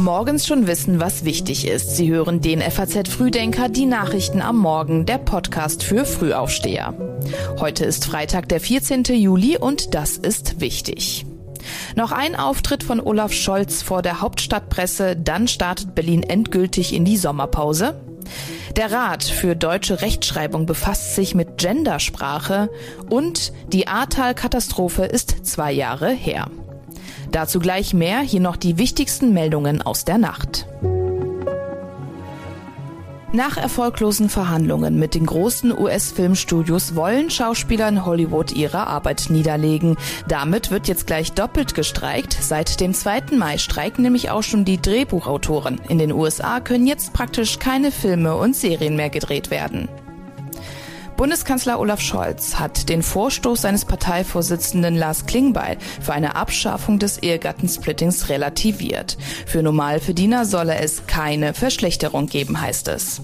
Morgens schon wissen, was wichtig ist. Sie hören den FAZ Frühdenker, die Nachrichten am Morgen, der Podcast für Frühaufsteher. Heute ist Freitag, der 14. Juli und das ist wichtig. Noch ein Auftritt von Olaf Scholz vor der Hauptstadtpresse, dann startet Berlin endgültig in die Sommerpause. Der Rat für deutsche Rechtschreibung befasst sich mit Gendersprache und die Ahrtal-Katastrophe ist zwei Jahre her. Dazu gleich mehr, hier noch die wichtigsten Meldungen aus der Nacht. Nach erfolglosen Verhandlungen mit den großen US-Filmstudios wollen Schauspieler in Hollywood ihre Arbeit niederlegen. Damit wird jetzt gleich doppelt gestreikt. Seit dem 2. Mai streiken nämlich auch schon die Drehbuchautoren. In den USA können jetzt praktisch keine Filme und Serien mehr gedreht werden. Bundeskanzler Olaf Scholz hat den Vorstoß seines Parteivorsitzenden Lars Klingbeil für eine Abschaffung des Ehegattensplittings relativiert. Für Normalverdiener solle es keine Verschlechterung geben, heißt es.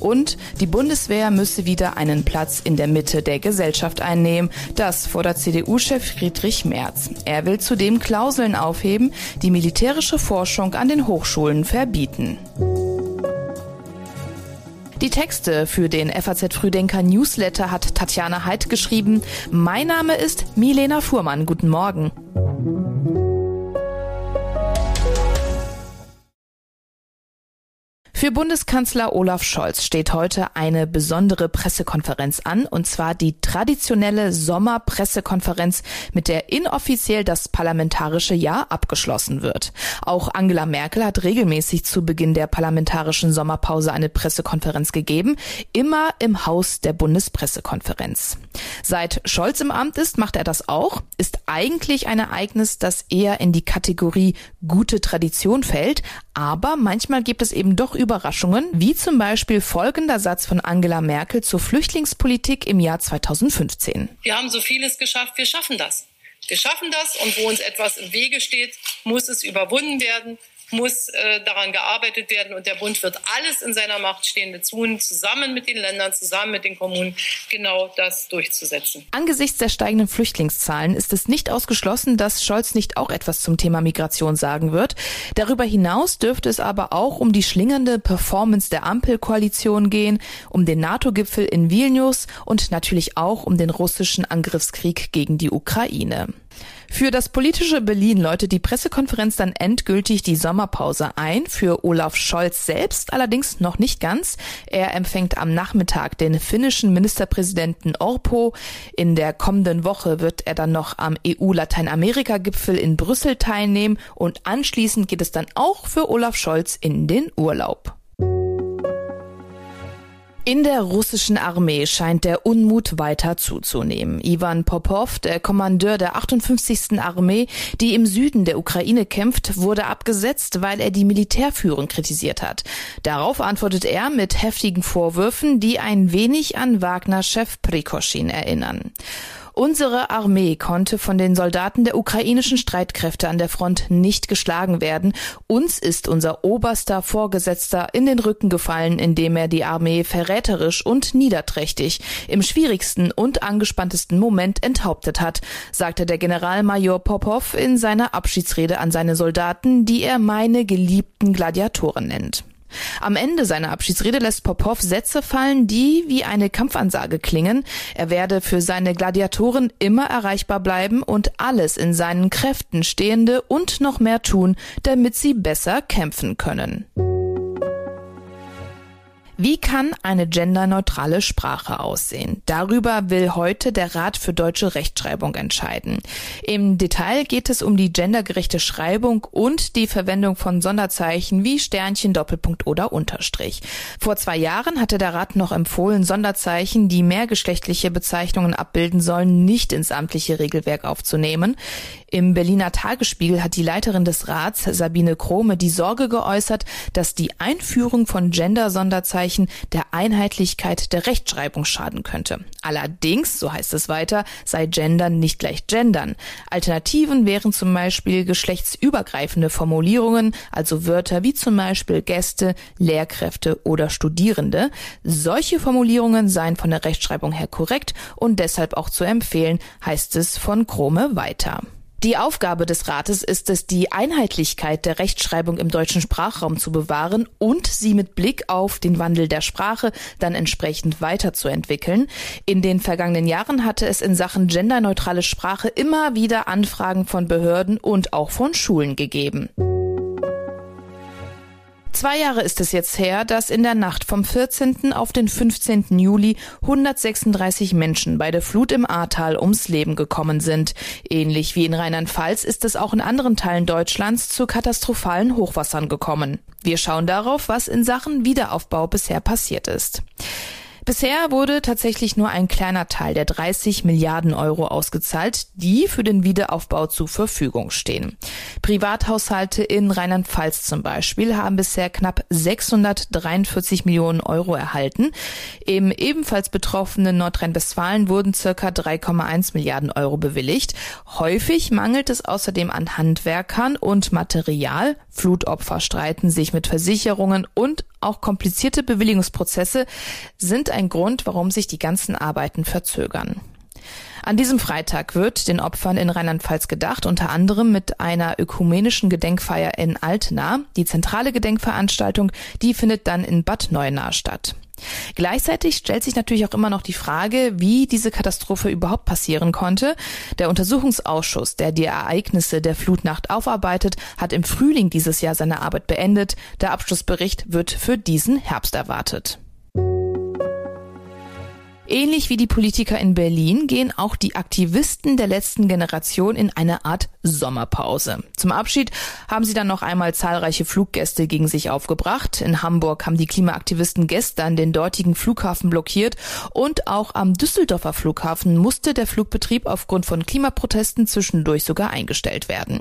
Und die Bundeswehr müsse wieder einen Platz in der Mitte der Gesellschaft einnehmen. Das fordert CDU-Chef Friedrich Merz. Er will zudem Klauseln aufheben, die militärische Forschung an den Hochschulen verbieten. Die Texte für den FAZ Frühdenker Newsletter hat Tatjana Heid geschrieben. Mein Name ist Milena Fuhrmann. Guten Morgen. Für Bundeskanzler Olaf Scholz steht heute eine besondere Pressekonferenz an, und zwar die traditionelle Sommerpressekonferenz, mit der inoffiziell das parlamentarische Jahr abgeschlossen wird. Auch Angela Merkel hat regelmäßig zu Beginn der parlamentarischen Sommerpause eine Pressekonferenz gegeben, immer im Haus der Bundespressekonferenz. Seit Scholz im Amt ist, macht er das auch, ist eigentlich ein Ereignis, das eher in die Kategorie gute Tradition fällt, aber manchmal gibt es eben doch Überraschungen, wie zum Beispiel folgender Satz von Angela Merkel zur Flüchtlingspolitik im Jahr 2015. Wir haben so vieles geschafft, wir schaffen das. Wir schaffen das und wo uns etwas im Wege steht, muss es überwunden werden muss äh, daran gearbeitet werden und der Bund wird alles in seiner Macht Stehende tun, zusammen mit den Ländern, zusammen mit den Kommunen, genau das durchzusetzen. Angesichts der steigenden Flüchtlingszahlen ist es nicht ausgeschlossen, dass Scholz nicht auch etwas zum Thema Migration sagen wird. Darüber hinaus dürfte es aber auch um die schlingernde Performance der Ampelkoalition gehen, um den NATO-Gipfel in Vilnius und natürlich auch um den russischen Angriffskrieg gegen die Ukraine. Für das politische Berlin läutet die Pressekonferenz dann endgültig die Sommerpause ein. Für Olaf Scholz selbst allerdings noch nicht ganz. Er empfängt am Nachmittag den finnischen Ministerpräsidenten Orpo. In der kommenden Woche wird er dann noch am EU-Lateinamerika-Gipfel in Brüssel teilnehmen und anschließend geht es dann auch für Olaf Scholz in den Urlaub. In der russischen Armee scheint der Unmut weiter zuzunehmen. Ivan Popov, der Kommandeur der 58. Armee, die im Süden der Ukraine kämpft, wurde abgesetzt, weil er die Militärführung kritisiert hat. Darauf antwortet er mit heftigen Vorwürfen, die ein wenig an Wagner-Chef Prikoschin erinnern. Unsere Armee konnte von den Soldaten der ukrainischen Streitkräfte an der Front nicht geschlagen werden. Uns ist unser oberster Vorgesetzter in den Rücken gefallen, indem er die Armee verräterisch und niederträchtig im schwierigsten und angespanntesten Moment enthauptet hat, sagte der Generalmajor Popov in seiner Abschiedsrede an seine Soldaten, die er meine geliebten Gladiatoren nennt. Am Ende seiner Abschiedsrede lässt Popov Sätze fallen, die wie eine Kampfansage klingen. Er werde für seine Gladiatoren immer erreichbar bleiben und alles in seinen Kräften Stehende und noch mehr tun, damit sie besser kämpfen können. Wie kann eine genderneutrale Sprache aussehen? Darüber will heute der Rat für deutsche Rechtschreibung entscheiden. Im Detail geht es um die gendergerechte Schreibung und die Verwendung von Sonderzeichen wie Sternchen, Doppelpunkt oder Unterstrich. Vor zwei Jahren hatte der Rat noch empfohlen, Sonderzeichen, die mehrgeschlechtliche Bezeichnungen abbilden sollen, nicht ins amtliche Regelwerk aufzunehmen. Im Berliner Tagesspiegel hat die Leiterin des Rats, Sabine Krome, die Sorge geäußert, dass die Einführung von Gender-Sonderzeichen der Einheitlichkeit der Rechtschreibung schaden könnte. Allerdings, so heißt es weiter, sei Gendern nicht gleich Gendern. Alternativen wären zum Beispiel geschlechtsübergreifende Formulierungen, also Wörter wie zum Beispiel Gäste, Lehrkräfte oder Studierende. Solche Formulierungen seien von der Rechtschreibung her korrekt und deshalb auch zu empfehlen, heißt es von Krome weiter. Die Aufgabe des Rates ist es, die Einheitlichkeit der Rechtschreibung im deutschen Sprachraum zu bewahren und sie mit Blick auf den Wandel der Sprache dann entsprechend weiterzuentwickeln. In den vergangenen Jahren hatte es in Sachen genderneutrale Sprache immer wieder Anfragen von Behörden und auch von Schulen gegeben. Zwei Jahre ist es jetzt her, dass in der Nacht vom 14. auf den 15. Juli 136 Menschen bei der Flut im Ahrtal ums Leben gekommen sind. Ähnlich wie in Rheinland-Pfalz ist es auch in anderen Teilen Deutschlands zu katastrophalen Hochwassern gekommen. Wir schauen darauf, was in Sachen Wiederaufbau bisher passiert ist. Bisher wurde tatsächlich nur ein kleiner Teil der 30 Milliarden Euro ausgezahlt, die für den Wiederaufbau zur Verfügung stehen. Privathaushalte in Rheinland-Pfalz zum Beispiel haben bisher knapp 643 Millionen Euro erhalten. Im ebenfalls betroffenen Nordrhein-Westfalen wurden circa 3,1 Milliarden Euro bewilligt. Häufig mangelt es außerdem an Handwerkern und Material. Flutopfer streiten sich mit Versicherungen und auch komplizierte Bewilligungsprozesse sind ein Grund, warum sich die ganzen Arbeiten verzögern. An diesem Freitag wird den Opfern in Rheinland-Pfalz gedacht, unter anderem mit einer ökumenischen Gedenkfeier in Altena. Die zentrale Gedenkveranstaltung, die findet dann in Bad Neuenahr statt. Gleichzeitig stellt sich natürlich auch immer noch die Frage, wie diese Katastrophe überhaupt passieren konnte. Der Untersuchungsausschuss, der die Ereignisse der Flutnacht aufarbeitet, hat im Frühling dieses Jahr seine Arbeit beendet. Der Abschlussbericht wird für diesen Herbst erwartet. Ähnlich wie die Politiker in Berlin gehen auch die Aktivisten der letzten Generation in eine Art Sommerpause. Zum Abschied haben sie dann noch einmal zahlreiche Fluggäste gegen sich aufgebracht. In Hamburg haben die Klimaaktivisten gestern den dortigen Flughafen blockiert und auch am Düsseldorfer Flughafen musste der Flugbetrieb aufgrund von Klimaprotesten zwischendurch sogar eingestellt werden.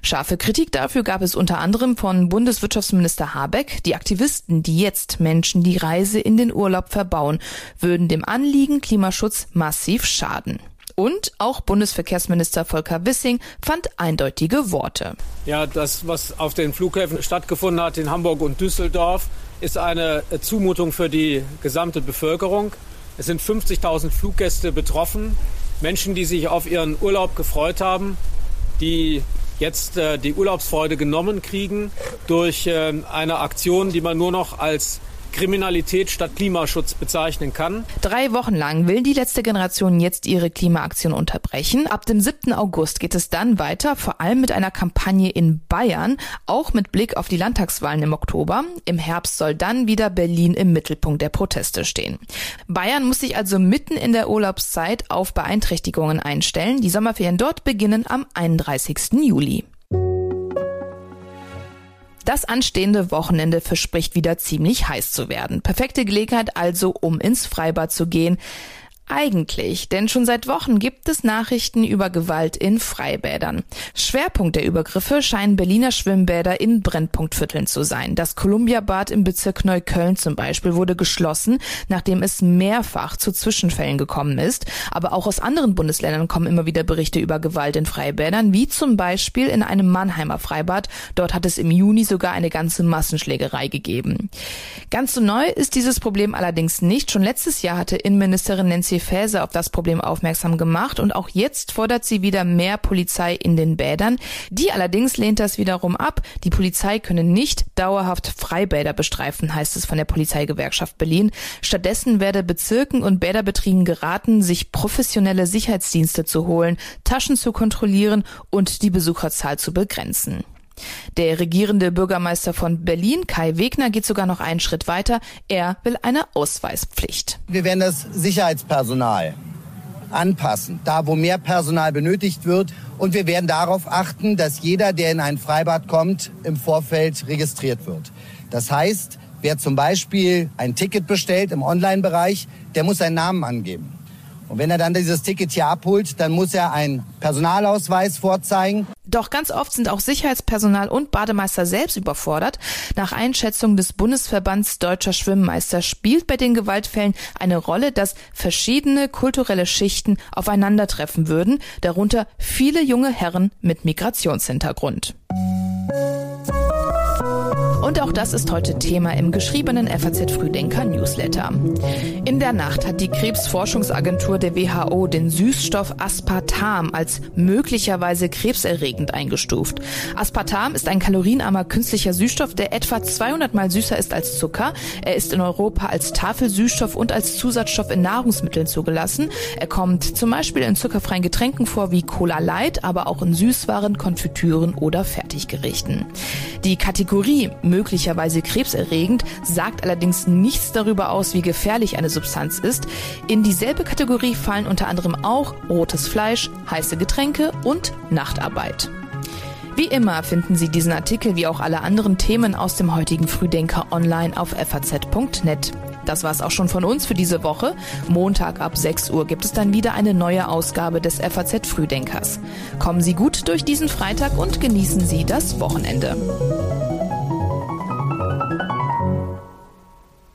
Scharfe Kritik dafür gab es unter anderem von Bundeswirtschaftsminister Habeck. Die Aktivisten, die jetzt Menschen die Reise in den Urlaub verbauen, würden dem Anliegen Klimaschutz massiv schaden. Und auch Bundesverkehrsminister Volker Wissing fand eindeutige Worte. Ja, das, was auf den Flughäfen stattgefunden hat in Hamburg und Düsseldorf, ist eine Zumutung für die gesamte Bevölkerung. Es sind 50.000 Fluggäste betroffen, Menschen, die sich auf ihren Urlaub gefreut haben, die jetzt äh, die Urlaubsfreude genommen kriegen durch äh, eine Aktion, die man nur noch als Kriminalität statt Klimaschutz bezeichnen kann. Drei Wochen lang will die letzte Generation jetzt ihre Klimaaktion unterbrechen. Ab dem 7. August geht es dann weiter, vor allem mit einer Kampagne in Bayern, auch mit Blick auf die Landtagswahlen im Oktober. Im Herbst soll dann wieder Berlin im Mittelpunkt der Proteste stehen. Bayern muss sich also mitten in der Urlaubszeit auf Beeinträchtigungen einstellen. Die Sommerferien dort beginnen am 31. Juli. Das anstehende Wochenende verspricht wieder ziemlich heiß zu werden. Perfekte Gelegenheit also, um ins Freibad zu gehen. Eigentlich, denn schon seit Wochen gibt es Nachrichten über Gewalt in Freibädern. Schwerpunkt der Übergriffe scheinen Berliner Schwimmbäder in Brennpunktvierteln zu sein. Das Columbia-Bad im Bezirk Neukölln zum Beispiel wurde geschlossen, nachdem es mehrfach zu Zwischenfällen gekommen ist. Aber auch aus anderen Bundesländern kommen immer wieder Berichte über Gewalt in Freibädern, wie zum Beispiel in einem Mannheimer Freibad. Dort hat es im Juni sogar eine ganze Massenschlägerei gegeben. Ganz so neu ist dieses Problem allerdings nicht. Schon letztes Jahr hatte Innenministerin Nancy Faeser auf das Problem aufmerksam gemacht und auch jetzt fordert sie wieder mehr Polizei in den Bädern. Die allerdings lehnt das wiederum ab. Die Polizei könne nicht dauerhaft Freibäder bestreifen, heißt es von der Polizeigewerkschaft Berlin. Stattdessen werde Bezirken und Bäderbetrieben geraten, sich professionelle Sicherheitsdienste zu holen, Taschen zu kontrollieren und die Besucherzahl zu begrenzen. Der regierende Bürgermeister von Berlin, Kai Wegner, geht sogar noch einen Schritt weiter. Er will eine Ausweispflicht. Wir werden das Sicherheitspersonal anpassen, da wo mehr Personal benötigt wird. Und wir werden darauf achten, dass jeder, der in ein Freibad kommt, im Vorfeld registriert wird. Das heißt, wer zum Beispiel ein Ticket bestellt im Online-Bereich, der muss seinen Namen angeben. Und wenn er dann dieses Ticket hier abholt, dann muss er einen Personalausweis vorzeigen. Doch ganz oft sind auch Sicherheitspersonal und Bademeister selbst überfordert. Nach Einschätzung des Bundesverbands Deutscher Schwimmmeister spielt bei den Gewaltfällen eine Rolle, dass verschiedene kulturelle Schichten aufeinandertreffen würden, darunter viele junge Herren mit Migrationshintergrund. Und auch das ist heute Thema im geschriebenen FAZ Frühdenker Newsletter. In der Nacht hat die Krebsforschungsagentur der WHO den Süßstoff Aspartam als möglicherweise krebserregend eingestuft. Aspartam ist ein kalorienarmer künstlicher Süßstoff, der etwa 200 mal süßer ist als Zucker. Er ist in Europa als Tafelsüßstoff und als Zusatzstoff in Nahrungsmitteln zugelassen. Er kommt zum Beispiel in zuckerfreien Getränken vor wie Cola Light, aber auch in Süßwaren, Konfitüren oder Fertiggerichten. Die Kategorie möglicherweise krebserregend sagt allerdings nichts darüber aus, wie gefährlich eine Substanz ist. In dieselbe Kategorie fallen unter anderem auch rotes Fleisch, heiße Getränke und Nachtarbeit. Wie immer finden Sie diesen Artikel wie auch alle anderen Themen aus dem heutigen Frühdenker online auf faz.net. Das war's auch schon von uns für diese Woche. Montag ab 6 Uhr gibt es dann wieder eine neue Ausgabe des FAZ Frühdenkers. Kommen Sie gut durch diesen Freitag und genießen Sie das Wochenende.